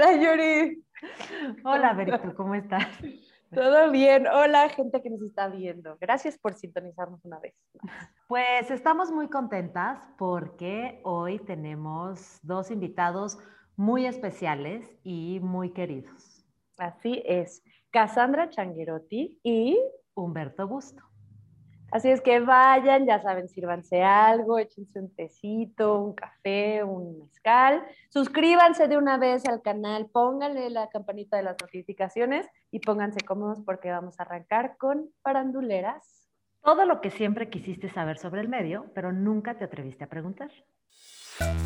Hola, Yuri. Hola, Berito, ¿cómo estás? Todo bien. Hola, gente que nos está viendo. Gracias por sintonizarnos una vez. Pues estamos muy contentas porque hoy tenemos dos invitados muy especiales y muy queridos. Así es. Cassandra Changuerotti y Humberto Busto. Así es que vayan, ya saben, sírvanse algo, échense un tecito, un café, un mezcal. Suscríbanse de una vez al canal, pónganle la campanita de las notificaciones y pónganse cómodos porque vamos a arrancar con paranduleras. Todo lo que siempre quisiste saber sobre el medio, pero nunca te atreviste a preguntar.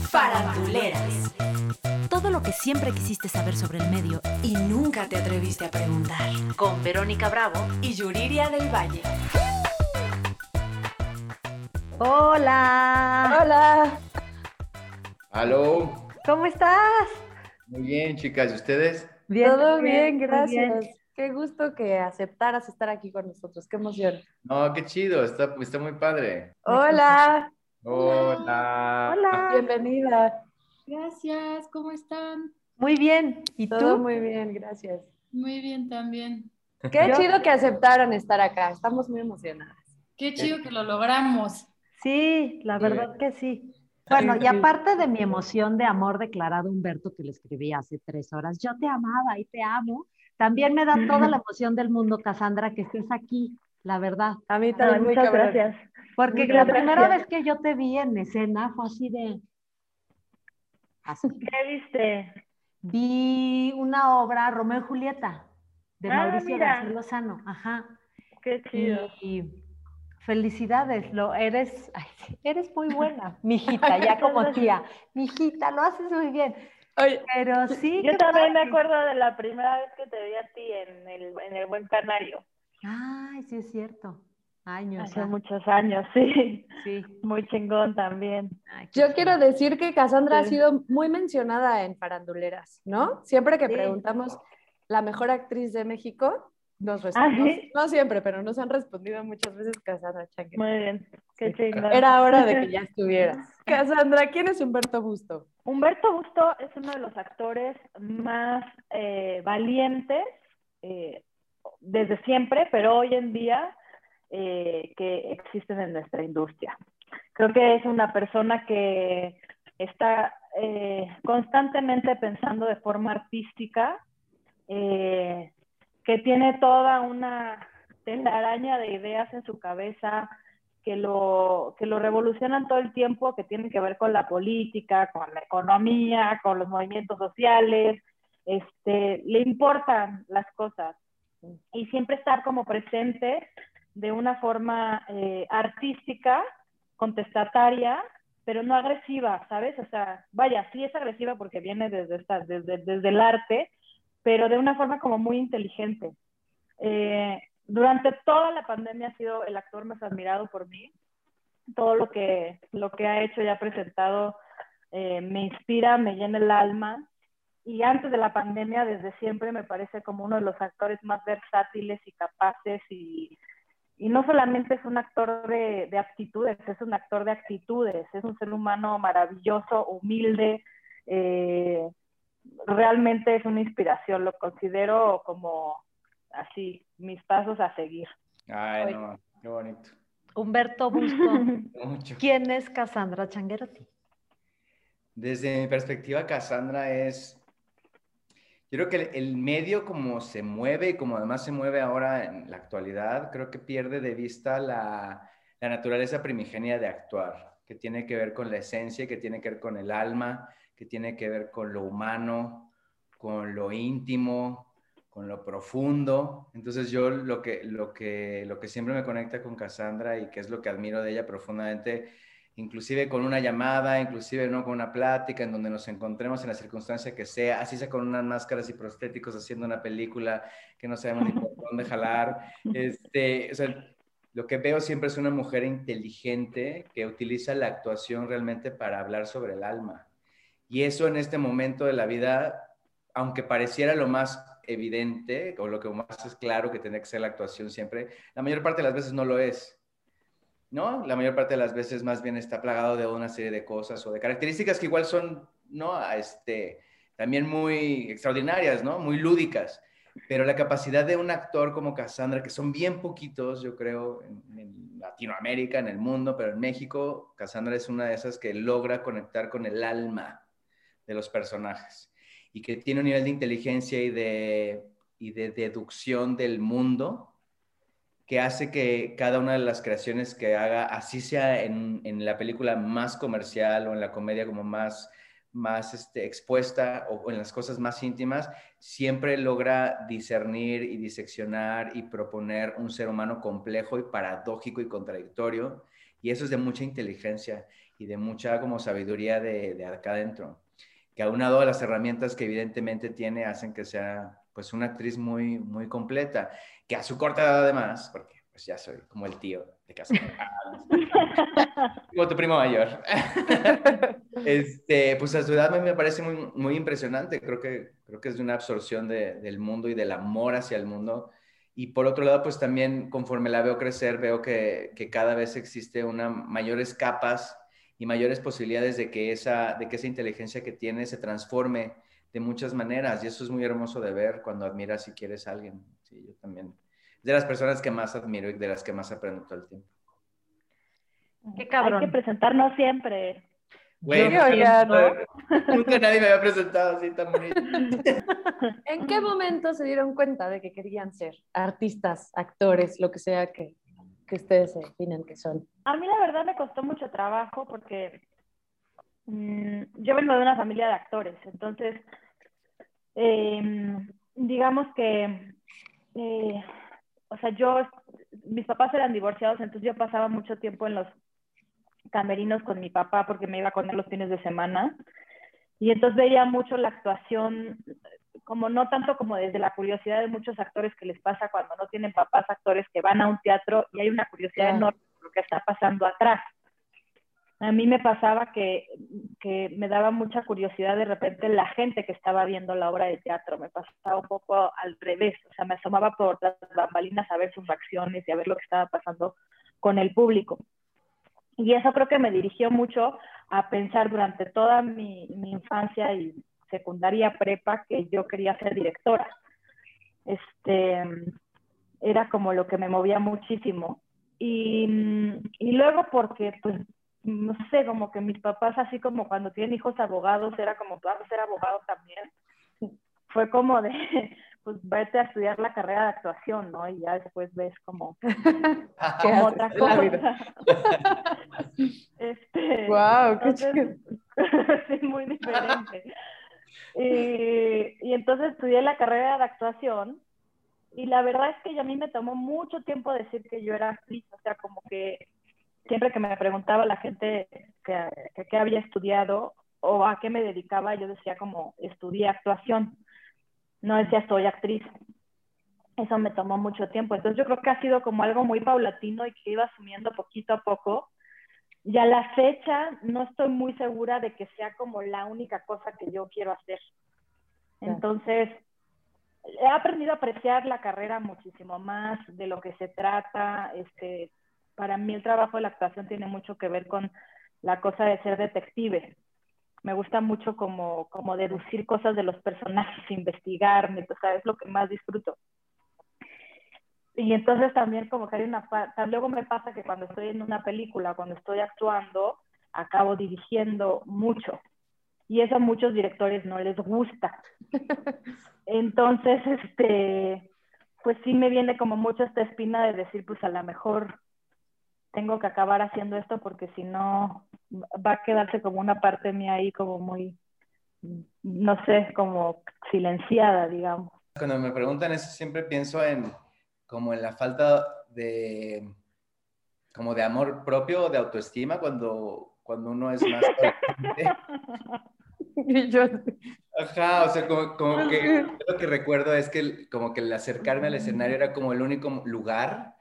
Faranduleras. Todo lo que siempre quisiste saber sobre el medio y nunca te atreviste a preguntar. Con Verónica Bravo y Yuriria del Valle. Hola. Hola. Aló. ¿Cómo estás? Muy bien, chicas. ¿Y ustedes? Bien, Todo bien, gracias. Qué gusto que aceptaras estar aquí con nosotros. Qué emoción. No, qué chido. Está, está muy padre. Hola. Hola. Hola. Bienvenida. Gracias. ¿Cómo están? Muy bien. ¿Y Todo tú? muy bien, gracias. Muy bien también. Qué chido que aceptaron estar acá. Estamos muy emocionadas. Qué chido que lo logramos. Sí, la verdad que sí. Bueno, y aparte de mi emoción de amor declarado Humberto que le escribí hace tres horas, yo te amaba y te amo, también me da toda la emoción del mundo, Cassandra, que estés aquí, la verdad. A mí también, muchas cabrón. gracias. Porque Muchas la primera vez que yo te vi en escena fue así de... Así. ¿Qué viste? Vi una obra, Romeo y Julieta, de Ah, Mauricio. García Lozano. Ajá. Qué chido. Y felicidades, lo eres, ay, eres muy buena, mijita, ya como tía. Mijita, lo haces muy bien. Oye, Pero sí. Yo también me acuerdo de la primera vez que te vi a ti en el, en el Buen Canario. Ay, sí es cierto. Años. Hace ah, muchos años, sí. Sí. Muy chingón también. Ay, yo quiero decir que Cassandra ha sido muy mencionada en faranduleras, ¿no? Siempre que Sí. preguntamos la mejor actriz de México, nos ¿Ah, responden. sí? No siempre, pero nos han respondido muchas veces Cassandra Changue. Muy bien. Qué Sí. Era hora de que ya estuvieras. Cassandra, ¿quién es Humberto Busto? Humberto Busto es uno de los actores más eh, valientes eh, desde siempre, pero hoy en día eh, que existen en nuestra industria. Creo que es una persona que está eh, constantemente pensando de forma artística, eh, que tiene toda una telaraña de ideas en su cabeza, que lo, que lo revolucionan todo el tiempo, que tienen que ver con la política, con la economía, con los movimientos sociales, este, le importan las cosas y siempre estar como presente de una forma eh, artística, contestataria, pero no agresiva, ¿sabes? O sea, vaya, sí es agresiva porque viene desde, esta, desde, desde el arte, pero de una forma como muy inteligente. Eh, durante toda la pandemia ha sido el actor más admirado por mí. Todo lo que, lo que ha hecho y ha presentado eh, me inspira, me llena el alma. Y antes de la pandemia, desde siempre, me parece como uno de los actores más versátiles y capaces. Y, y no solamente es un actor de, de aptitudes, es un actor de actitudes. Es un ser humano maravilloso, humilde. eh, realmente es una inspiración. Lo considero como así, mis pasos a seguir. Ay, no, qué bonito. Humberto Busto. Mucho. ¿Quién es Cassandra Changuerotti? Desde mi perspectiva, Cassandra es. Yo creo que el, el medio, como se mueve y como además se mueve ahora en la actualidad, creo que pierde de vista la, la naturaleza primigenia de actuar, que tiene que ver con la esencia, que tiene que ver con el alma, que tiene que ver con lo humano, con lo íntimo, con lo profundo. Entonces yo lo que, lo que, lo que siempre me conecta con Cassandra y que es lo que admiro de ella profundamente, inclusive con una llamada, inclusive ¿no? con una plática en donde nos encontremos en la circunstancia que sea, así sea con unas máscaras y prostéticos haciendo una película que no sabemos ni por dónde jalar. Este, o sea, lo que veo siempre es una mujer inteligente que utiliza la actuación realmente para hablar sobre el alma. Y eso en este momento de la vida, aunque pareciera lo más evidente o lo que más es claro que tiene que ser la actuación siempre, la mayor parte de las veces no lo es. ¿No? La mayor parte de las veces más bien está plagado de una serie de cosas o de características que igual son, ¿no? Este, también muy extraordinarias, ¿no? Muy lúdicas. Pero la capacidad de un actor como Cassandra, que son bien poquitos, yo creo, en, Latinoamérica, en el mundo, pero en México, Cassandra es una de esas que logra conectar con el alma de los personajes y que tiene un nivel de inteligencia y de, y de deducción del mundo que hace que cada una de las creaciones que haga, así sea en, en la película más comercial o en la comedia como más más este, expuesta o, en las cosas más íntimas, siempre logra discernir y diseccionar y proponer un ser humano complejo y paradójico y contradictorio. Y eso es de mucha inteligencia y de mucha como sabiduría de, de acá adentro, que aunado a las herramientas que evidentemente tiene hacen que sea pues una actriz muy, muy completa, que a su corta edad además, porque pues ya soy como el tío de casa. como tu primo mayor. este, pues a su edad me, parece muy, muy impresionante. Creo que, creo que es de una absorción de, del mundo y del amor hacia el mundo. Y por otro lado, pues también conforme la veo crecer, veo que, que cada vez existe una mayores capas y mayores posibilidades de que, esa, de que esa inteligencia que tiene se transforme de muchas maneras. Y eso es muy hermoso de ver cuando admiras y quieres a alguien. Sí, yo también de las personas que más admiro y de las que más aprendo todo el tiempo. Qué cabrón. Hay que presentarnos siempre. Güey, nunca, nunca nadie me había presentado así tan bonito. ¿En qué momento se dieron cuenta de que querían ser artistas, actores, lo que sea que, que ustedes definen que son? A mí la verdad me costó mucho trabajo porque mmm, yo vengo de una familia de actores, entonces eh, digamos que eh, o sea, yo, mis papás eran divorciados, entonces yo pasaba mucho tiempo en los camerinos con mi papá porque me iba con él los fines de semana. Y entonces veía mucho la actuación, como no tanto como desde la curiosidad de muchos actores que les pasa cuando no tienen papás actores que van a un teatro y hay una curiosidad enorme por lo que está pasando atrás. A mí me pasaba que, que, me daba mucha curiosidad de repente la gente que estaba viendo la obra de teatro. Me pasaba un poco al revés. O sea, me asomaba por las bambalinas a ver sus reacciones y a ver lo que estaba pasando con el público. Y eso creo que me dirigió mucho a pensar durante toda mi, mi infancia y secundaria prepa que yo quería ser directora. Este, era como lo que me movía muchísimo. Y, y luego porque pues no sé, como que mis papás, así como cuando tienen hijos abogados, era como, tú vas a ser abogado también. Fue como de, pues vete a estudiar la carrera de actuación, ¿no? Y ya después ves como, como otra cosa. este, wow, qué sí, muy diferente. Y, y entonces estudié la carrera de actuación y la verdad es que a mí me tomó mucho tiempo decir que yo era actriz, o sea, como que siempre que me preguntaba la gente que, había estudiado o a qué me dedicaba, yo decía como estudié actuación, no decía soy actriz. Eso me tomó mucho tiempo. Entonces yo creo que ha sido como algo muy paulatino y que iba asumiendo poquito a poco. Y a la fecha no estoy muy segura de que sea como la única cosa que yo quiero hacer. Entonces, he aprendido a apreciar la carrera muchísimo más de lo que se trata, este, para mí el trabajo de la actuación tiene mucho que ver con la cosa de ser detective. Me gusta mucho como, como deducir cosas de los personajes, investigarme, o sea, es lo que más disfruto. Y entonces también como que hay una luego me pasa que cuando estoy en una película, cuando estoy actuando, acabo dirigiendo mucho. Y eso a muchos directores no les gusta. Entonces, este, pues sí me viene como mucho esta espina de decir, pues a lo mejor tengo que acabar haciendo esto porque si no va a quedarse como una parte mía ahí como muy, no sé, como silenciada, digamos. Cuando me preguntan eso siempre pienso en como en la falta de como de amor propio de autoestima cuando, cuando uno es más Ajá, o sea, como, como que lo que recuerdo es que como que el acercarme al escenario era como el único lugar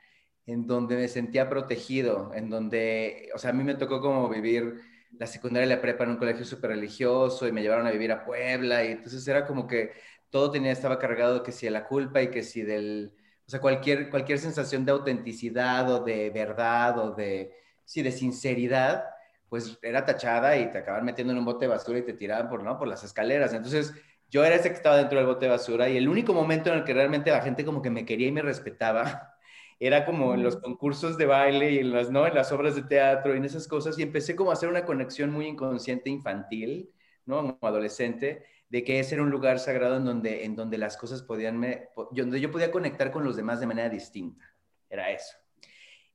en donde me sentía protegido, en donde, o sea, a mí me tocó como vivir la secundaria y la prepa en un colegio súper religioso y me llevaron a vivir a Puebla y entonces era como que todo tenía, estaba cargado que si de la culpa y que si del, sea, cualquier, cualquier sensación de autenticidad o de verdad o de, sí, de sinceridad, pues era tachada y te acababan metiendo en un bote de basura y te tiraban por, ¿no? por las escaleras. Entonces, yo era ese que estaba dentro del bote de basura y el único momento en el que realmente la gente como que me quería y me respetaba era como en los concursos de baile y en las, ¿no? en las obras de teatro y en esas cosas y empecé como a hacer una conexión muy inconsciente infantil, ¿no? Como adolescente, de que ese era un lugar sagrado en donde, en donde las cosas podían, me, donde yo podía conectar con los demás de manera distinta. Era eso.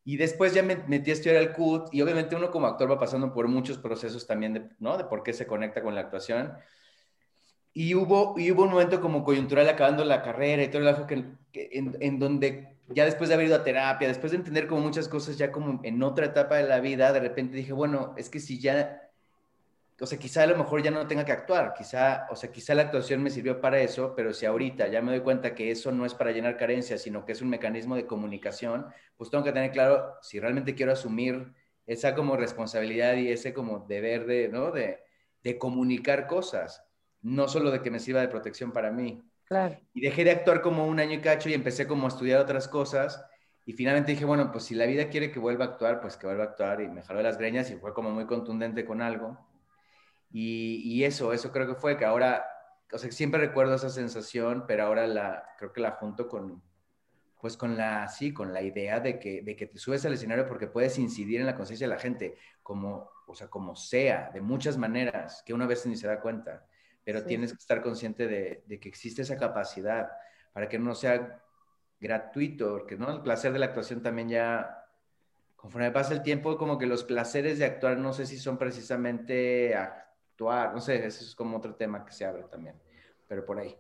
Y después ya me metí a estudiar el CUT y obviamente uno como actor va pasando por muchos procesos también de, ¿no? de por qué se conecta con la actuación. Y hubo, y hubo un momento como coyuntural acabando la carrera y todo el que, que en, en, donde ya después de haber ido a terapia, después de entender como muchas cosas ya como en otra etapa de la vida, de repente dije, bueno, es que si ya o sea, quizá a lo mejor ya no tenga que actuar, quizá, o sea, quizá la actuación me sirvió para eso, pero si ahorita ya me doy cuenta que eso no es para llenar carencias, sino que es un mecanismo de comunicación, pues tengo que tener claro si realmente quiero asumir esa como responsabilidad y ese como deber de, ¿no? De, de comunicar cosas, no solo de que me sirva de protección para mí. Claro. Y dejé de actuar como un año y cacho y empecé como a estudiar otras cosas y finalmente dije, bueno, pues si la vida quiere que vuelva a actuar, pues que vuelva a actuar y me jaló las greñas y fue como muy contundente con algo y, eso, eso creo que fue que ahora, o sea, siempre recuerdo esa sensación, pero ahora la, creo que la junto con, pues con la, sí, con la idea de que, de que te subes al escenario porque puedes incidir en la conciencia de la gente, como, o sea, como sea, de muchas maneras, que una vez ni se da cuenta, pero tienes que estar consciente de, de, que existe esa capacidad para que no sea gratuito, porque ¿no? el placer de la actuación también ya, conforme pasa el tiempo, como que los placeres de actuar no sé si son precisamente no sé, ese es como otro tema que se abre también, pero por ahí.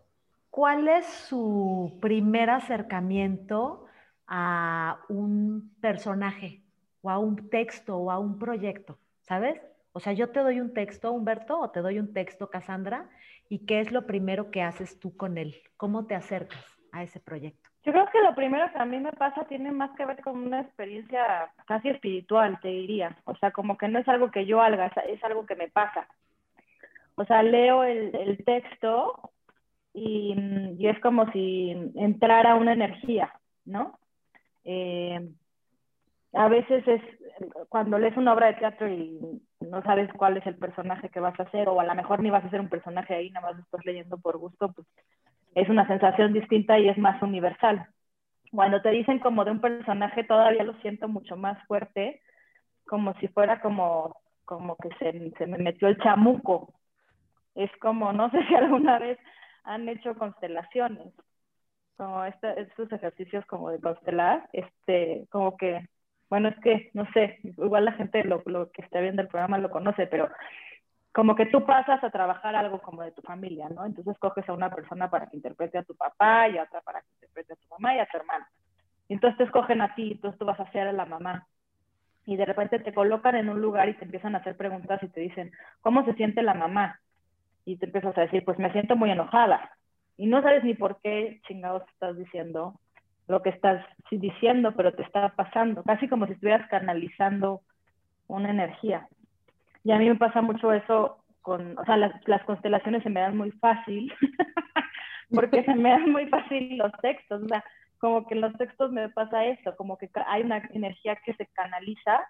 ¿Cuál es su primer acercamiento a un personaje o a un texto o a un proyecto? ¿Sabes? O sea, yo te doy un texto, Humberto, o te doy un texto, Cassandra, y ¿qué es lo primero que haces tú con él? ¿Cómo te acercas a ese proyecto? Yo creo que lo primero que a mí me pasa tiene más que ver con una experiencia casi espiritual, te diría. O sea, como que no es algo que yo haga, es algo que me pasa. O sea, leo el, el texto y, y, es como si entrara una energía, ¿no? Eh, a veces es cuando lees una obra de teatro y no sabes cuál es el personaje que vas a hacer, o a lo mejor ni vas a hacer un personaje ahí, nada más estás leyendo por gusto, pues es una sensación distinta y es más universal. Cuando te dicen como de un personaje, todavía lo siento mucho más fuerte, como si fuera como, como que se, se me metió el chamuco, es como, no sé si alguna vez han hecho constelaciones, como estos ejercicios como de constelar, este, como que, bueno, es que, no sé, igual la gente lo, lo que está viendo el programa lo conoce, pero como que tú pasas a trabajar algo como de tu familia, ¿no? Entonces coges a una persona para que interprete a tu papá y a otra para que interprete a tu mamá y a tu hermano. Y entonces te escogen a ti, entonces tú vas a ser a la mamá. Y de repente te colocan en un lugar y te empiezan a hacer preguntas y te dicen, ¿cómo se siente la mamá? Y te empiezas a decir, pues me siento muy enojada. Y no sabes ni por qué chingados estás diciendo lo que estás diciendo, pero te está pasando, casi como si estuvieras canalizando una energía. Y a mí me pasa mucho eso con, o sea, las, las constelaciones se me dan muy fácil, porque se me dan muy fácil los textos, o sea, como que en los textos me pasa eso, como que hay una energía que se canaliza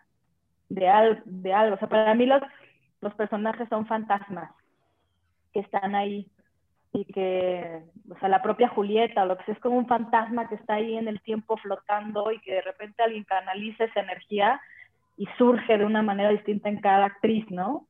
de, al, de algo, o sea, para mí los, los personajes son fantasmas, que están ahí y que, o sea, la propia Julieta, lo que sea, es como un fantasma que está ahí en el tiempo flotando y que de repente alguien canaliza esa energía y surge de una manera distinta en cada actriz, ¿no?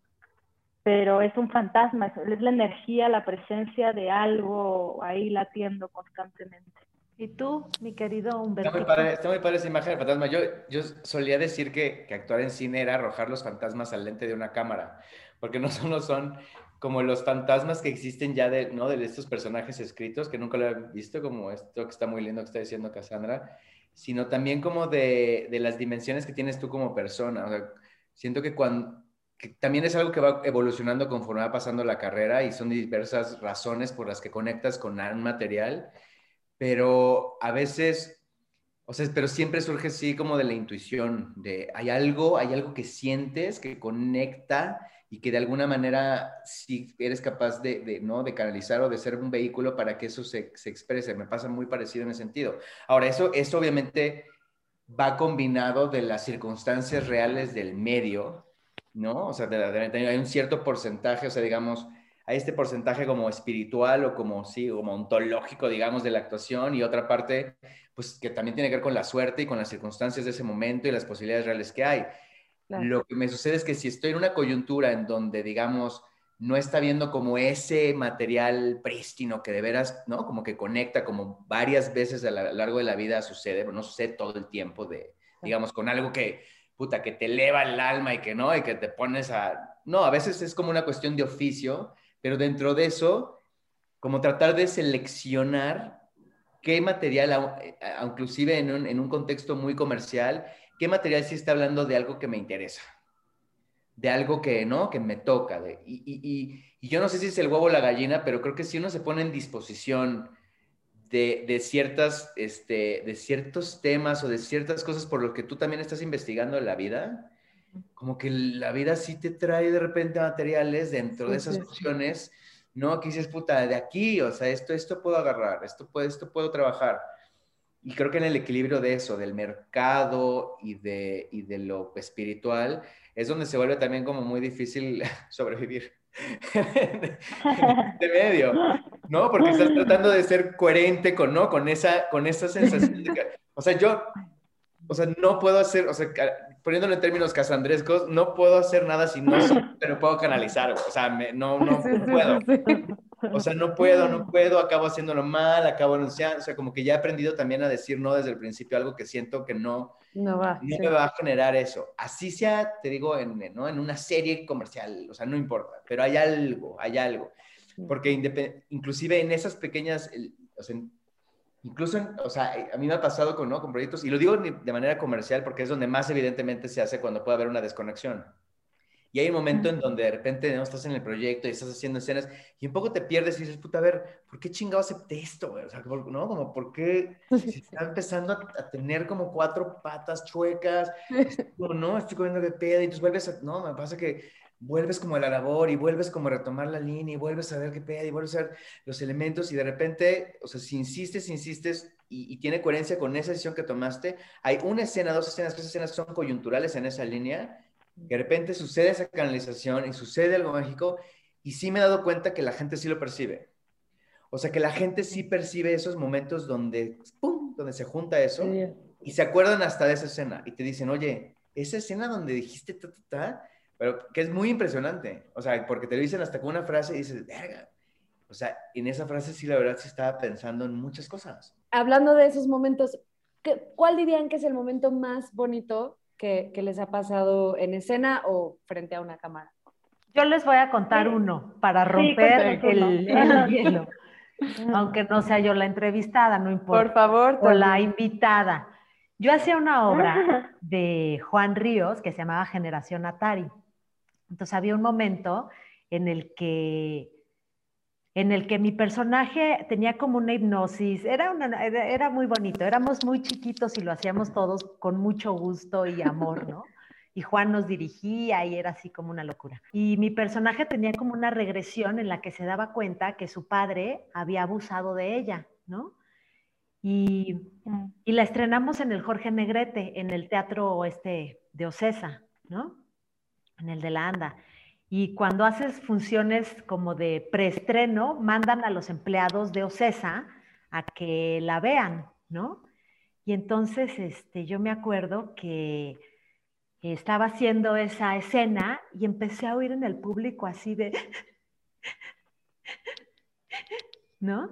Pero es un fantasma, es la energía, la presencia de algo ahí latiendo constantemente. ¿Y tú, mi querido Humberto? Está muy padre, está muy padre esa imagen del fantasma. Yo, yo solía decir que, que actuar en cine era arrojar los fantasmas al lente de una cámara, porque no solo son como los fantasmas que existen ya de, ¿no? de estos personajes escritos, que nunca lo he visto, como esto que está muy lindo que está diciendo Cassandra, sino también como de, de las dimensiones que tienes tú como persona. Siento que cuando, que también es algo que va evolucionando conforme va pasando la carrera y son diversas razones por las que conectas con un material, pero a veces, o sea, pero siempre surge así como de la intuición, de hay algo, hay algo que sientes que conecta y que de alguna manera si eres capaz de, ¿no? de canalizar o de ser un vehículo para que eso se, se, exprese. Me pasa muy parecido en ese sentido. Ahora, eso, eso obviamente va combinado de las circunstancias reales del medio, ¿no? O sea, hay un cierto porcentaje, o sea, digamos, hay este porcentaje como espiritual o como, sí, como ontológico, digamos, de la actuación y otra parte, pues que también tiene que ver con la suerte y con las circunstancias de ese momento y las posibilidades reales que hay. Lo que me sucede es que si estoy en una coyuntura en donde, digamos, no está viendo como ese material prístino que de veras, ¿no? Como que conecta, como varias veces a lo largo de la vida sucede, pero no sucede todo el tiempo de, digamos, con algo que, puta, que te eleva el alma y que no, y que te pones a... No, a veces es como una cuestión de oficio, pero dentro de eso, como tratar de seleccionar qué material, eh, inclusive en un, en un contexto muy comercial, qué material sí está hablando de algo que me interesa, de algo que, ¿no? Que me toca. De, y, y, y, yo no sé si es el huevo o la gallina, pero creo que si uno se pone en disposición de, de, ciertas, este, de ciertos temas o de ciertas cosas por lo que tú también estás investigando en la vida, como que la vida sí te trae de repente materiales dentro de esas opciones, ¿no? Que dices, puta, de aquí, o sea, esto, esto puedo agarrar, esto, puedo, esto puedo trabajar y creo que en el equilibrio de eso, del mercado y de, y de lo espiritual, es donde se vuelve también como muy difícil sobrevivir de, medio, ¿no? Porque estás tratando de ser coherente con, ¿no? Con esa, con esa sensación de que, o sea, yo, o sea, no puedo hacer, o sea, poniéndolo en términos casandrescos, no puedo hacer nada si no, pero puedo canalizar, o sea, no, no, puedo. O sea, no puedo, no puedo, acabo haciéndolo mal, acabo anunciando, o sea, como que ya he aprendido también a decir no desde el principio, algo que siento que no, no, va, no me va a generar eso. Así sea, te digo, en, ¿no? en una serie comercial, o sea, no importa, pero hay algo, hay algo. Porque inclusive en esas pequeñas, o sea, incluso, o sea, a mí me ha pasado con, ¿no? con proyectos, y lo digo de manera comercial porque es donde más evidentemente se hace cuando puede haber una desconexión. Y hay un momento en donde de repente ¿no? estás en el proyecto y estás haciendo escenas y un poco te pierdes y dices, puta, a ver, ¿por qué chingado acepté esto? O sea, ¿no? Como, ¿por qué se está empezando a, tener como cuatro patas chuecas? Como, no, estoy comiendo de pedo y entonces vuelves a, no, me pasa que vuelves como a la labor y vuelves como a retomar la línea y vuelves a ver qué pedo y vuelves a ver los elementos y de repente, o sea, si insistes, insistes y, y tiene coherencia con esa decisión que tomaste, hay una escena, dos escenas, tres escenas que son coyunturales en esa línea de repente sucede esa canalización y sucede algo mágico y sí me he dado cuenta que la gente sí lo percibe. O sea, que la gente sí percibe esos momentos donde, ¡pum!, donde se junta eso y se acuerdan hasta de esa escena y te dicen, oye, esa escena donde dijiste ta, ta, ta, pero que es muy impresionante. O sea, porque te lo dicen hasta con una frase y dices, verga. O sea, en esa frase sí, la verdad, sí estaba pensando en muchas cosas. Hablando de esos momentos, ¿cuál dirían que es el momento más bonito que, les ha pasado en escena o frente a una cámara. Yo les voy a contar uno para romper el, hielo. Aunque no sea yo la entrevistada, no importa. Por favor. O la invitada. Yo hacía una obra de Juan Ríos que se llamaba Generación Atari. Entonces había un momento en el que en el que mi personaje tenía como una hipnosis, era, era, muy bonito, éramos muy chiquitos y lo hacíamos todos con mucho gusto y amor, ¿no? Y Juan nos dirigía y era así como una locura. Y mi personaje tenía como una regresión en la que se daba cuenta que su padre había abusado de ella, ¿no? Y, y la estrenamos en el Jorge Negrete, en el teatro este de Ocesa, ¿no? En el de la Anda. Y cuando haces funciones como de preestreno, mandan a los empleados de OCESA a que la vean, ¿no? Y entonces este, yo me acuerdo que estaba haciendo esa escena y empecé a oír en el público así de, ¿no?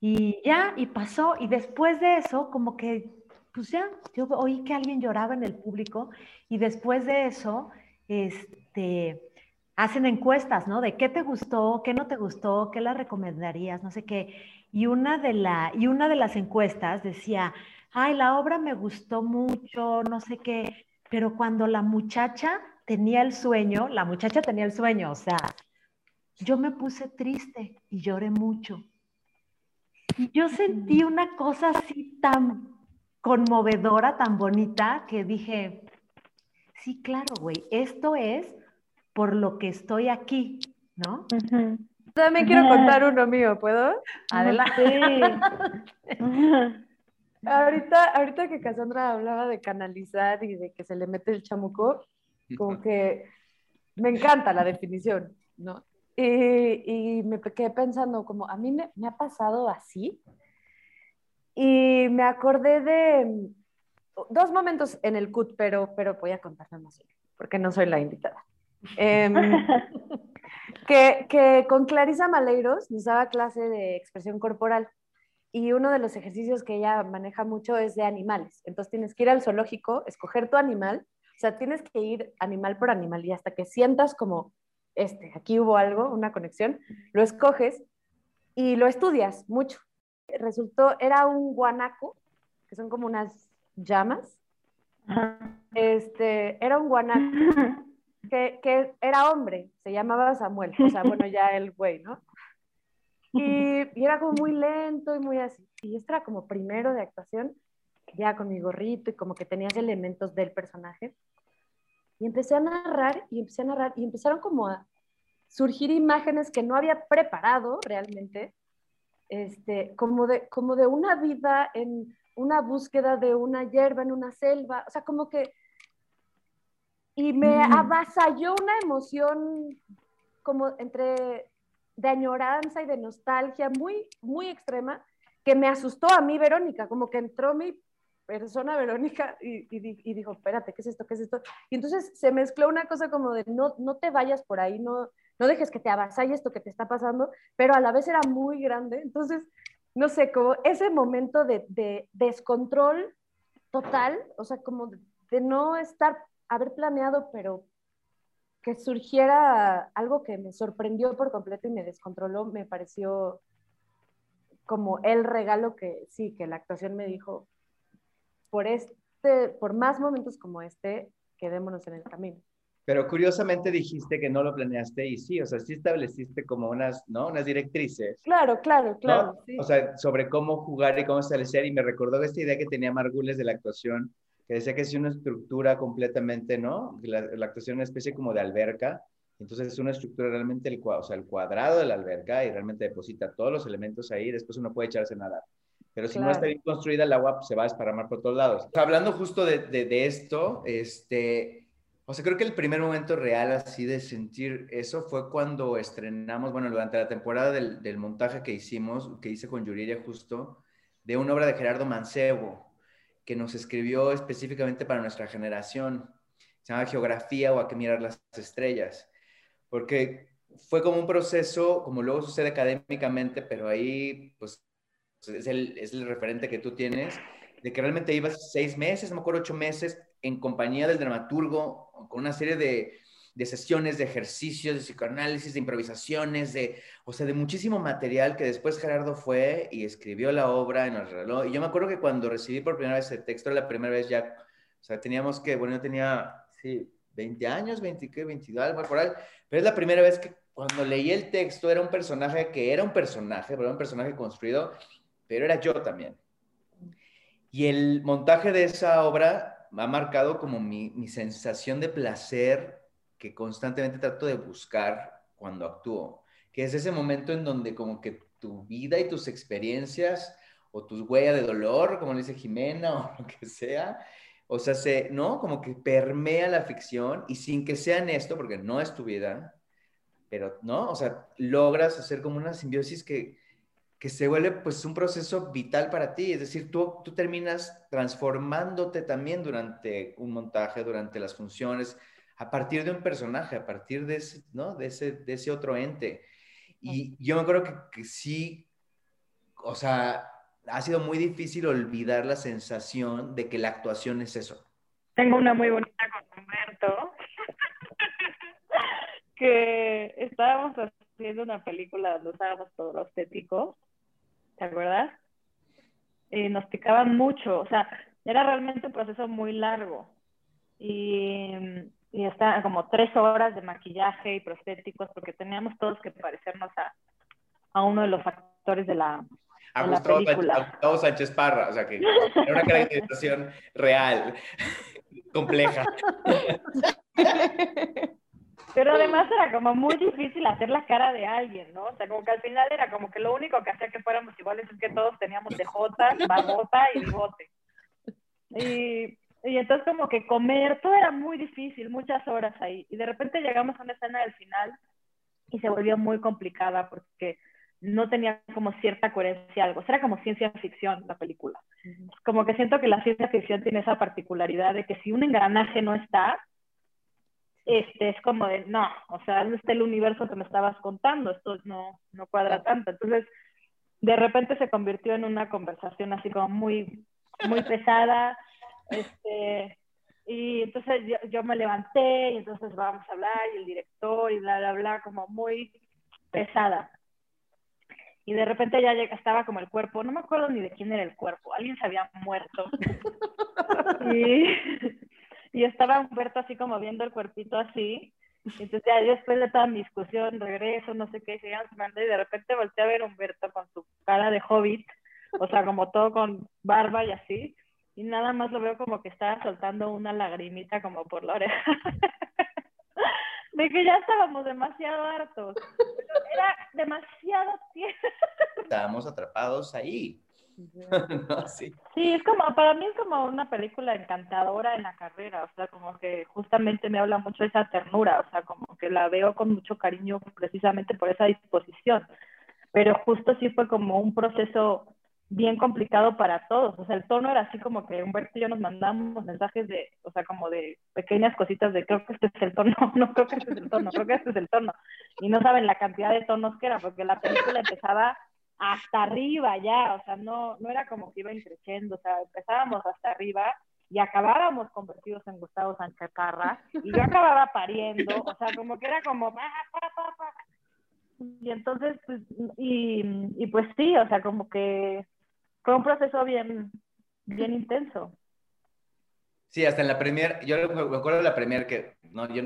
Y ya, y pasó, y después de eso, como que, pues ya, yo oí que alguien lloraba en el público, y después de eso, este, hacen encuestas, ¿no? De qué te gustó, qué no te gustó, qué la recomendarías, no sé qué. Y una de, la, y una de las encuestas decía, ay, la obra me gustó mucho, no sé qué, pero cuando la muchacha tenía el sueño, la muchacha tenía el sueño, o sea, yo me puse triste y lloré mucho. Y yo sentí una cosa así tan conmovedora, tan bonita, que dije, sí, claro, güey, esto es por lo que estoy aquí, ¿no? También quiero contar uno mío, ¿puedo? Adelante. ahorita, ahorita que Cassandra hablaba de canalizar y de que se le mete el chamuco, como que me encanta la definición, ¿no? Y, y me quedé pensando, como a mí me, me, ha pasado así. Y me acordé de dos momentos en el CUT, pero, pero voy a contarme más, porque no soy la invitada. Eh, que, que, con Clarisa Maleiros nos daba clase de expresión corporal y uno de los ejercicios que ella maneja mucho es de animales. Entonces tienes que ir al zoológico, escoger tu animal, o sea, tienes que ir animal por animal y hasta que sientas como, este, aquí hubo algo, una conexión, lo escoges y lo estudias mucho. Resultó, era un guanaco, que son como unas llamas. Este, era un guanaco que, que, era hombre, se llamaba Samuel, o sea, bueno, ya el güey, ¿no? Y, y, era como muy lento y muy así. Y esto era como primero de actuación, ya con mi gorrito y como que tenías elementos del personaje. Y empecé a narrar y empecé a narrar y empezaron como a surgir imágenes que no había preparado realmente, este, como, de, como de una vida en una búsqueda de una hierba en una selva, o sea, como que... Y me mm. avasalló una emoción como entre de añoranza y de nostalgia muy, muy extrema, que me asustó a mí, Verónica, como que entró mi persona Verónica y, y, dijo, espérate, ¿qué es esto? ¿Qué es esto? Y entonces se mezcló una cosa como de, no, no te vayas por ahí, no, no dejes que te avasalle esto que te está pasando, pero a la vez era muy grande. Entonces, no sé, como ese momento de, de descontrol total, o sea, como de, de no estar, haber planeado, pero que surgiera algo que me sorprendió por completo y me descontroló, me pareció como el regalo que sí, que la actuación me dijo, por este, por más momentos como este, quedémonos en el camino. Pero curiosamente dijiste que no lo planeaste y sí, o sea, sí estableciste como unas, ¿no? Unas directrices. Claro, claro, claro. Sí. O sea, sobre cómo jugar y cómo establecer y me recordó esta idea que tenía Margules de la actuación, que decía que es una estructura completamente, ¿no? La, la actuación es una especie como de alberca, entonces es una estructura realmente, el, o sea, el cuadrado de la alberca y realmente deposita todos los elementos ahí, después uno puede echarse a nadar. Pero si claro. no está bien construida, el agua pues, se va a desparramar por todos lados. Hablando justo de, de, de, esto, este, o sea, creo que el primer momento real así de sentir eso fue cuando estrenamos, bueno, durante la temporada del, del montaje que hicimos, que hice con Yuriria justo, de una obra de Gerardo Mancebo, que nos escribió específicamente para nuestra generación. Se llama Geografía o A qué mirar las estrellas. Porque fue como un proceso, como luego sucede académicamente, pero ahí pues es el, es el referente que tú tienes, de que realmente ibas seis meses, me acuerdo, ocho meses, en compañía del dramaturgo, con una serie de, de sesiones, de ejercicios, de psicoanálisis, de improvisaciones, de, o sea, de muchísimo material que después Gerardo fue y escribió la obra en el reloj. Y yo me acuerdo que cuando recibí por primera vez el texto, la primera vez ya, o sea, teníamos que, bueno, yo tenía, sí, 20 años, 20, ¿qué? 22, algo por ahí, pero es la primera vez que cuando leí el texto era un personaje que era un personaje, pero un personaje construido, pero era yo también. Y el montaje de esa obra ha marcado como mi, mi sensación de placer que constantemente trato de buscar cuando actúo, que es ese momento en donde como que tu vida y tus experiencias o tus huellas de dolor, como le dice Jimena o lo que sea, o sea, se, ¿no? Como que permea la ficción y sin que sea en esto, porque no es tu vida, pero, ¿no? O sea, logras hacer como una simbiosis que, que se vuelve pues un proceso vital para ti, es decir, tú, tú terminas transformándote también durante un montaje, durante las funciones, a partir de un personaje, a partir de ese, ¿no? de ese, de ese otro ente. Y yo me acuerdo que, que, sí, o sea, ha sido muy difícil olvidar la sensación de que la actuación es eso. Tengo una muy bonita con Humberto, que estábamos haciendo una película donde usábamos todo lo estético, ¿te acuerdas? Y nos picaban mucho, o sea, era realmente un proceso muy largo. Y y está como tres horas de maquillaje y prostéticos porque teníamos todos que parecernos a, a uno de los actores de la, a de Gustavo, la película. A Gustavo Sánchez Parra, o sea que era una caracterización real, compleja. Pero además era como muy difícil hacer la cara de alguien, ¿no? O sea, como que al final era como que lo único que hacía que fuéramos iguales es que todos teníamos de jotas, babota y bigote. Y Y entonces como que comer, todo era muy difícil, muchas horas ahí. Y de repente llegamos a una escena del final y se volvió muy complicada porque no tenía como cierta coherencia algo. O sea, era como ciencia ficción la película. Como que siento que la ciencia ficción tiene esa particularidad de que si un engranaje no está, este, es como de, no, o sea, no está el universo que me estabas contando, esto no, no cuadra tanto. Entonces, de repente se convirtió en una conversación así como muy, muy pesada, este, y entonces yo, yo, me levanté y entonces vamos a hablar y el director y bla, bla, bla, como muy pesada. Y de repente ya estaba como el cuerpo, no me acuerdo ni de quién era el cuerpo, alguien se había muerto. y, y estaba Humberto así como viendo el cuerpito así. Entonces ya después de toda mi discusión, regreso, no sé qué, y de repente volteé a ver a Humberto con su cara de hobbit, o sea, como todo con barba y así, y nada más lo veo como que estaba soltando una lagrimita como por la oreja. de que ya estábamos demasiado hartos. Era demasiado tiempo. Estábamos atrapados ahí. sí. sí, es como, para mí es como una película encantadora en la carrera, o sea, como que justamente me habla mucho de esa ternura, o sea, como que la veo con mucho cariño precisamente por esa disposición, pero justo sí fue como un proceso bien complicado para todos, o sea, el tono era así como que Humberto y yo nos mandamos mensajes de, o sea, como de pequeñas cositas de creo que este es el tono, no creo que este es el tono, creo que este es el tono, y no saben la cantidad de tonos que era, porque la película empezaba hasta arriba ya, o sea, no, no era como que iba creciendo, o sea, empezábamos hasta arriba y acabábamos convertidos en Gustavo Sánchez Parra y yo acababa pariendo, o sea, como que era como... Y entonces, pues, y, y pues sí, o sea, como que fue un proceso bien, bien intenso. Sí, hasta en la premier, yo me acuerdo de la premier que, no, yo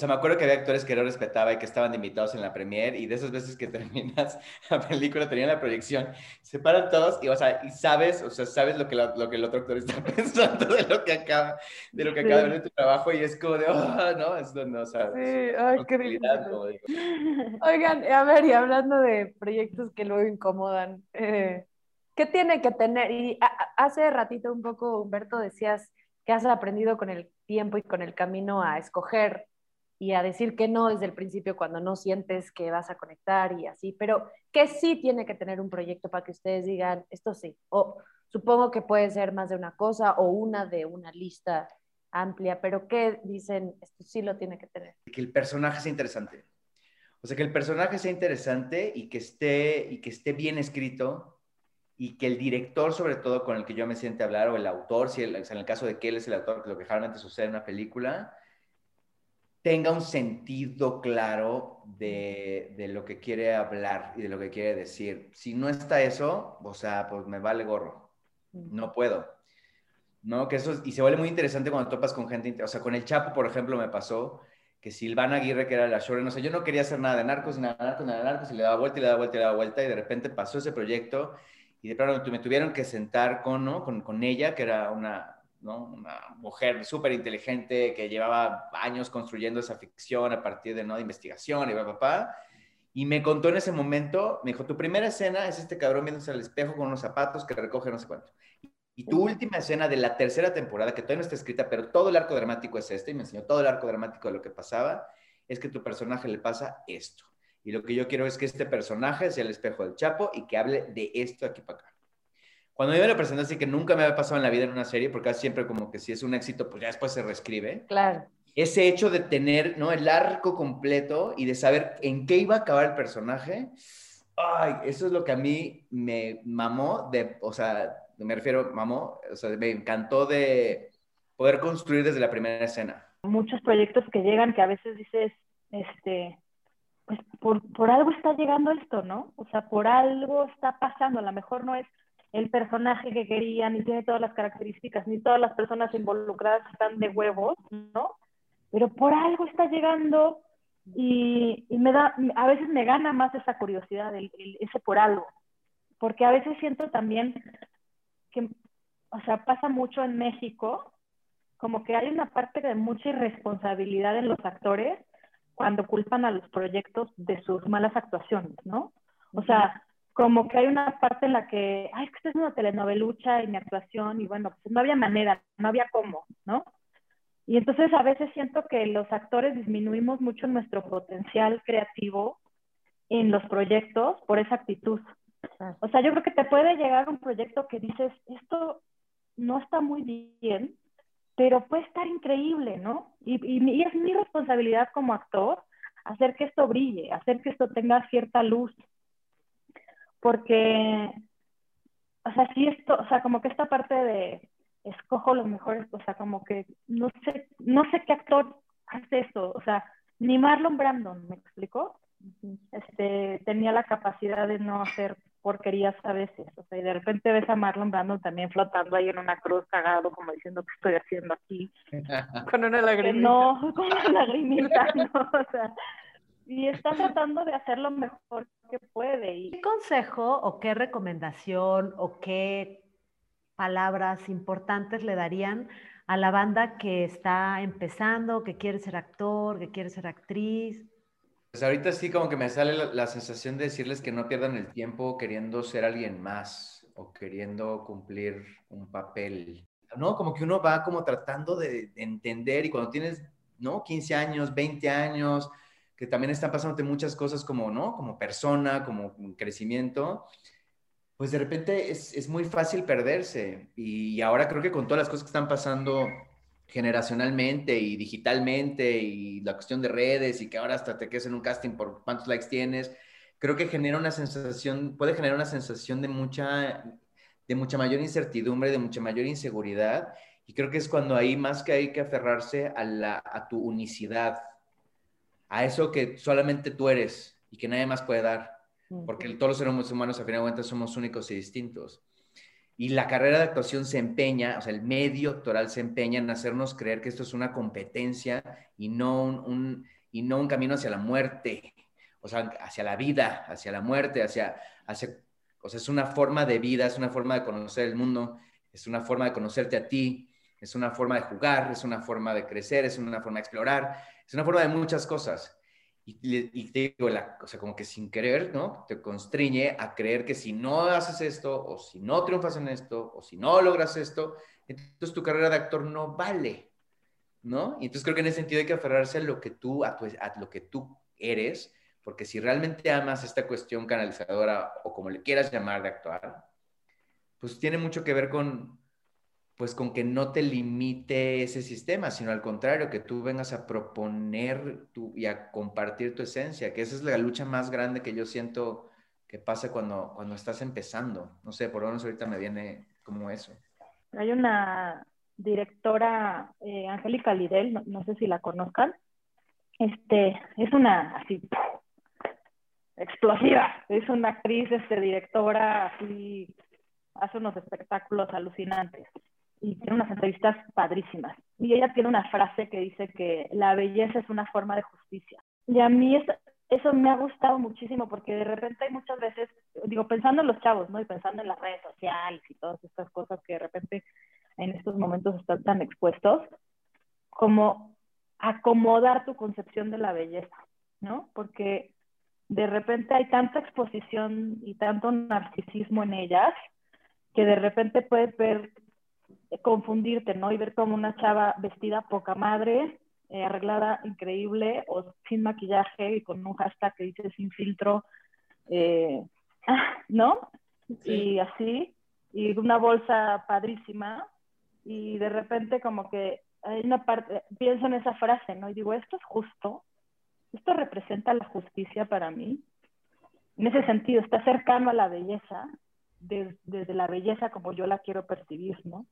sea, me acuerdo que había actores que no respetaba y que estaban invitados en la premier y de esas veces que terminas la película, tenían la proyección, se paran todos y, o sea, y sabes, o sea, sabes lo que, lo que el otro actor está pensando de lo que acaba, de lo que acaba de ver en tu trabajo y es como de, oh, no, es donde, o sea, sí, ay, qué ridículo. Oigan, a ver, y hablando de proyectos que luego incomodan, eh, ¿qué tiene que tener? Y hace ratito un poco, Humberto, decías que has aprendido con el tiempo y con el camino a escoger y a decir que no desde el principio cuando no sientes que vas a conectar y así, pero que sí tiene que tener un proyecto para que ustedes digan, esto sí, o supongo que puede ser más de una cosa o una de una lista amplia, pero ¿qué dicen, esto sí lo tiene que tener? Que el personaje sea interesante. O sea, que el personaje sea interesante y que esté, y que esté bien escrito y que el director, sobre todo, con el que yo me siente hablar, o el autor, si en el caso de que él es el autor, que lo que generalmente sucede en una película, tenga un sentido claro de, de, lo que quiere hablar y de lo que quiere decir. Si no está eso, o sea, pues me vale gorro. No puedo. ¿No? Que eso, y se vuelve muy interesante cuando topas con gente, o sea, con el Chapo, por ejemplo, me pasó que Silvana Aguirre, que era la showrunner, no sé, yo no quería hacer nada de narcos, nada de narcos, nada de narcos, y le daba vuelta y le daba vuelta y le daba vuelta, y de repente pasó ese proyecto, y de pronto me tuvieron que sentar con, ¿no? con, con ella, que era una, una mujer súper inteligente que llevaba años construyendo esa ficción a partir de, ¿no? de investigación y papá. Y me contó en ese momento, me dijo, tu primera escena es este cabrón viéndose al espejo con unos zapatos que recoge no sé cuánto. Y tu última escena de la tercera temporada, que todavía no está escrita, pero todo el arco dramático es este, y me enseñó todo el arco dramático de lo que pasaba, es que tu personaje le pasa esto. Y lo que yo quiero es que este personaje sea el espejo del Chapo y que hable de esto aquí para acá. Cuando yo me lo presenté así que nunca me había pasado en la vida en una serie, porque siempre como que si es un éxito, pues ya después se reescribe. Claro. Ese hecho de tener, ¿no? El arco completo y de saber en qué iba a acabar el personaje, ay, eso es lo que a mí me mamó, de, o sea, me refiero, mamó, o sea, me encantó de poder construir desde la primera escena. Muchos proyectos que llegan que a veces dices, este, pues por, por algo está llegando esto, ¿no? O sea, por algo está pasando, a lo mejor no es el personaje que querían, ni tiene todas las características, ni todas las personas involucradas están de huevos, ¿no? Pero por algo está llegando y, me da, a veces me gana más esa curiosidad, ese por algo. Porque a veces siento también que, o sea, pasa mucho en México, como que hay una parte de mucha irresponsabilidad en los actores cuando culpan a los proyectos de sus malas actuaciones, ¿no? O sea, como que hay una parte en la que, ay, es que esto es una telenovelucha y mi actuación, y bueno, pues no había manera, no había cómo, ¿no? Y entonces a veces siento que los actores disminuimos mucho nuestro potencial creativo en los proyectos por esa actitud. O sea, yo creo que te puede llegar un proyecto que dices, esto no está muy bien, pero puede estar increíble, ¿no? Y, y, es mi responsabilidad como actor hacer que esto brille, hacer que esto tenga cierta luz. Porque, o sea, sí esto, o sea, como que esta parte de escojo los mejores, o sea, como que no sé, no sé qué actor hace eso, o sea, ni Marlon Brandon, ¿me explicó? Este, tenía la capacidad de no hacer porquerías a veces, o sea, y de repente ves a Marlon Brandon también flotando ahí en una cruz cagado, como diciendo, ¿qué estoy haciendo aquí? con una lagrimita. No, con una lagrimita, no, o sea, y está tratando de hacer lo mejor que puede. Y... ¿Qué consejo o qué recomendación o qué palabras importantes le darían a la banda que está empezando, que quiere ser actor, que quiere ser actriz? Pues ahorita sí como que me sale la, sensación de decirles que no pierdan el tiempo queriendo ser alguien más o queriendo cumplir un papel. No, como que uno va como tratando de, entender y cuando tienes, ¿no? 15 años, 20 años, que también están pasándote muchas cosas como, ¿no? Como persona, como crecimiento, pues de repente es, muy fácil perderse. Y ahora creo que con todas las cosas que están pasando generacionalmente y digitalmente y la cuestión de redes y que ahora hasta te quedes en un casting por cuántos likes tienes, creo que genera una sensación, puede generar una sensación de mucha, de mucha mayor incertidumbre, de mucha mayor inseguridad. Y creo que es cuando ahí más que hay que aferrarse a, la, a tu unicidad, a eso que solamente tú eres y que nadie más puede dar porque todos los seres humanos a fin de cuentas somos únicos y distintos. Y la carrera de actuación se empeña, o sea, el medio actoral se empeña en hacernos creer que esto es una competencia y no un, y no un camino hacia la muerte, o sea, hacia la vida, hacia la muerte, hacia, hacia, o sea, es una forma de vida, es una forma de conocer el mundo, es una forma de conocerte a ti, es una forma de jugar, es una forma de crecer, es una forma de explorar, es una forma de muchas cosas. Y, te digo, la, o sea, como que sin querer, ¿no? Te constriñe a creer que si no haces esto, o si no triunfas en esto, o si no logras esto, entonces tu carrera de actor no vale, ¿no? Y entonces creo que en ese sentido hay que aferrarse a lo que tú, a, a lo que tú eres, porque si realmente amas esta cuestión canalizadora, o como le quieras llamar de actuar, pues tiene mucho que ver con, pues con que no te limite ese sistema, sino al contrario, que tú vengas a proponer tu, y a compartir tu esencia, que esa es la lucha más grande que yo siento que pasa cuando, cuando estás empezando. No sé, por lo menos ahorita me viene como eso. Hay una directora, eh, Angélica Lidel, no, sé si la conozcan, este, es una así explosiva, es una actriz, este, directora, así, hace unos espectáculos alucinantes y tiene unas entrevistas padrísimas. Y ella tiene una frase que dice que la belleza es una forma de justicia. Y a mí eso, eso me ha gustado muchísimo porque de repente hay muchas veces, digo, pensando en los chavos, ¿no? Y pensando en las redes sociales y todas estas cosas que de repente en estos momentos están tan expuestos, como acomodar tu concepción de la belleza, ¿no? Porque de repente hay tanta exposición y tanto narcisismo en ellas que de repente puedes ver confundirte, ¿no? Y ver como una chava vestida poca madre, eh, arreglada increíble o sin maquillaje y con un hashtag que dice sin filtro, eh, ¿no? Y así, y una bolsa padrísima y de repente como que hay una parte, pienso en esa frase, ¿no? Y digo, esto es justo, esto representa la justicia para mí. En ese sentido, está cercano a la belleza, desde la belleza como yo la quiero percibir, ¿no?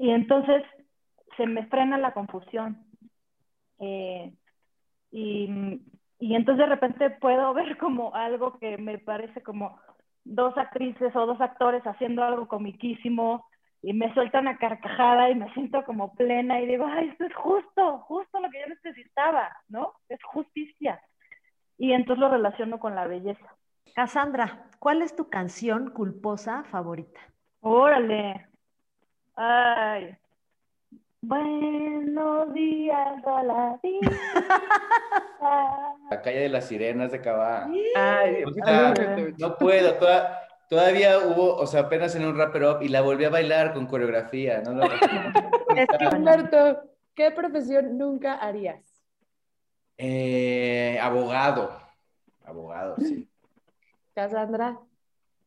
Y entonces se me frena la confusión. Eh, y, y entonces de repente puedo ver como algo que me parece como dos actrices o dos actores haciendo algo comiquísimo y me sueltan a carcajada y me siento como plena y digo, ay, esto es justo, justo lo que yo necesitaba, ¿no? Es justicia. Y entonces lo relaciono con la belleza. Cassandra, ¿cuál es tu canción culposa favorita? Órale, Ay, Buenos días, hola. La calle de las sirenas de Cabá. Ay, O sea, no puedo, toda- todavía hubo, o sea, apenas en un rapper up y la volví a bailar con coreografía. ¿no? Lo- Humberto, ¿qué profesión nunca harías? Eh, abogado. Abogado, sí. Cassandra.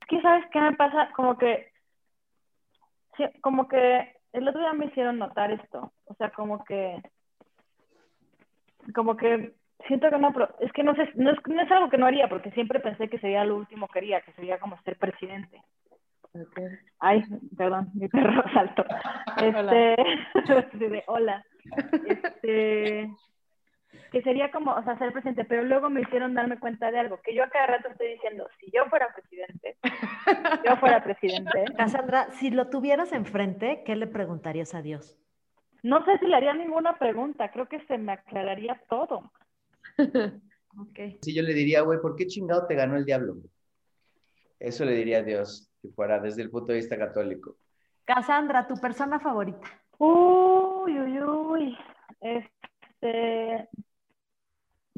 Es que, ¿sabes qué me pasa? Como que, sí, como que el otro día me hicieron notar esto. O sea, como que, como que siento que no, pero es que no sé, no es, no es algo que no haría, porque siempre pensé que sería lo último que haría, que sería como ser presidente. Ay, perdón, mi perro saltó. Este, de, hola. Este, que sería como, o sea, ser presidente, pero luego me hicieron darme cuenta de algo, que yo a cada rato estoy diciendo, si yo fuera presidente, si yo fuera presidente, Cassandra, si lo tuvieras enfrente, ¿qué le preguntarías a Dios? no sé si le haría ninguna pregunta, creo que se me aclararía todo. Sí, yo le diría, güey, ¿por qué chingado te ganó el diablo? Eso le diría a Dios, si fuera desde el punto de vista católico. Cassandra, tu persona favorita. Uy, uy, uy. Este.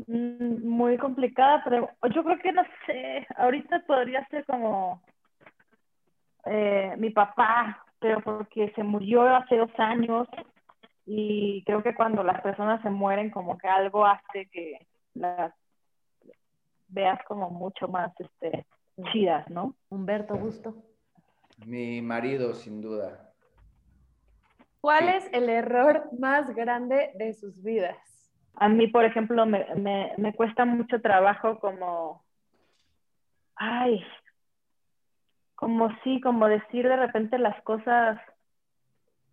Mm, Muy complicada, pero yo creo que no sé. Ahorita podría ser como eh, mi papá, pero porque se murió hace dos años y creo que cuando las personas se mueren, como que algo hace que las veas como mucho más este, chidas, ¿no? Humberto, gusto. Mi marido, sin duda. ¿Cuál Sí. es el error más grande de sus vidas? A mí, por ejemplo, me, me, me cuesta mucho trabajo como, ay, como sí, como decir de repente las cosas,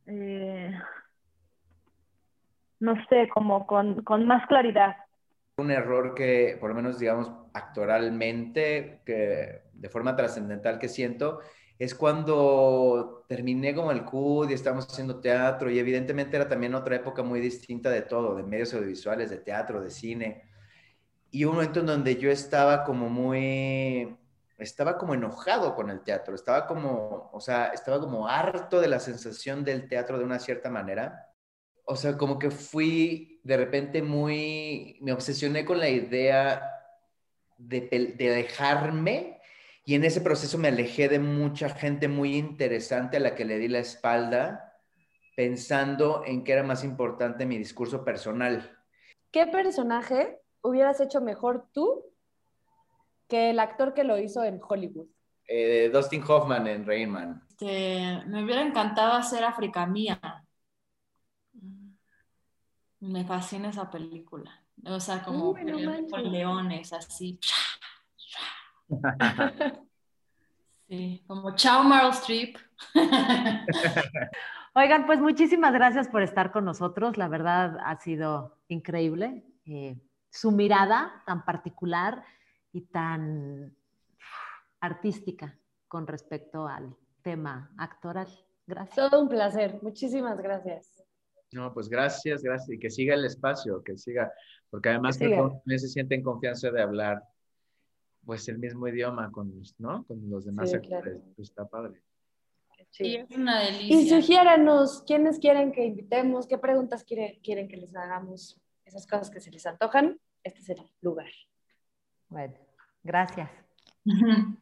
eh, no sé, como con, con más claridad. Un error que, por lo menos, digamos, actoralmente, que de forma trascendental que siento, es cuando terminé como el CUD y estábamos haciendo teatro y evidentemente era también otra época muy distinta de todo, de medios audiovisuales, de teatro, de cine. Y un momento en donde yo estaba como muy, estaba como enojado con el teatro, estaba como, o sea, estaba como harto de la sensación del teatro de una cierta manera. O sea, como que fui de repente muy, me obsesioné con la idea de, de dejarme y en ese proceso me alejé de mucha gente muy interesante a la que le di la espalda pensando en que era más importante mi discurso personal. ¿Qué personaje hubieras hecho mejor tú que el actor que lo hizo en Hollywood? Eh, Dustin Hoffman en Rain Man. Me hubiera encantado hacer África Mía. Me fascina esa película. O sea, como Uy, no leones, así. Sí, como Chao Meryl Streep. Oigan, pues muchísimas gracias por estar con nosotros. La verdad ha sido increíble. eh, su mirada tan particular y tan artística con respecto al tema actoral. Gracias. Todo un placer. Muchísimas gracias. No, pues gracias, gracias. Y que siga el espacio, que siga, porque además Que siga. se sienten confianza de hablar pues el mismo idioma con, ¿no? con los demás Sí, actores. claro. Pues, está padre. Sí, es una Y delicia. sugiéranos quiénes quieren que invitemos, qué preguntas quiere- quieren que les hagamos, esas cosas que se les antojan. Este es el lugar. Bueno, gracias.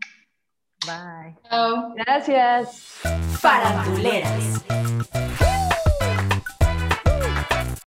Bye. Chao. Gracias. Faranduleras.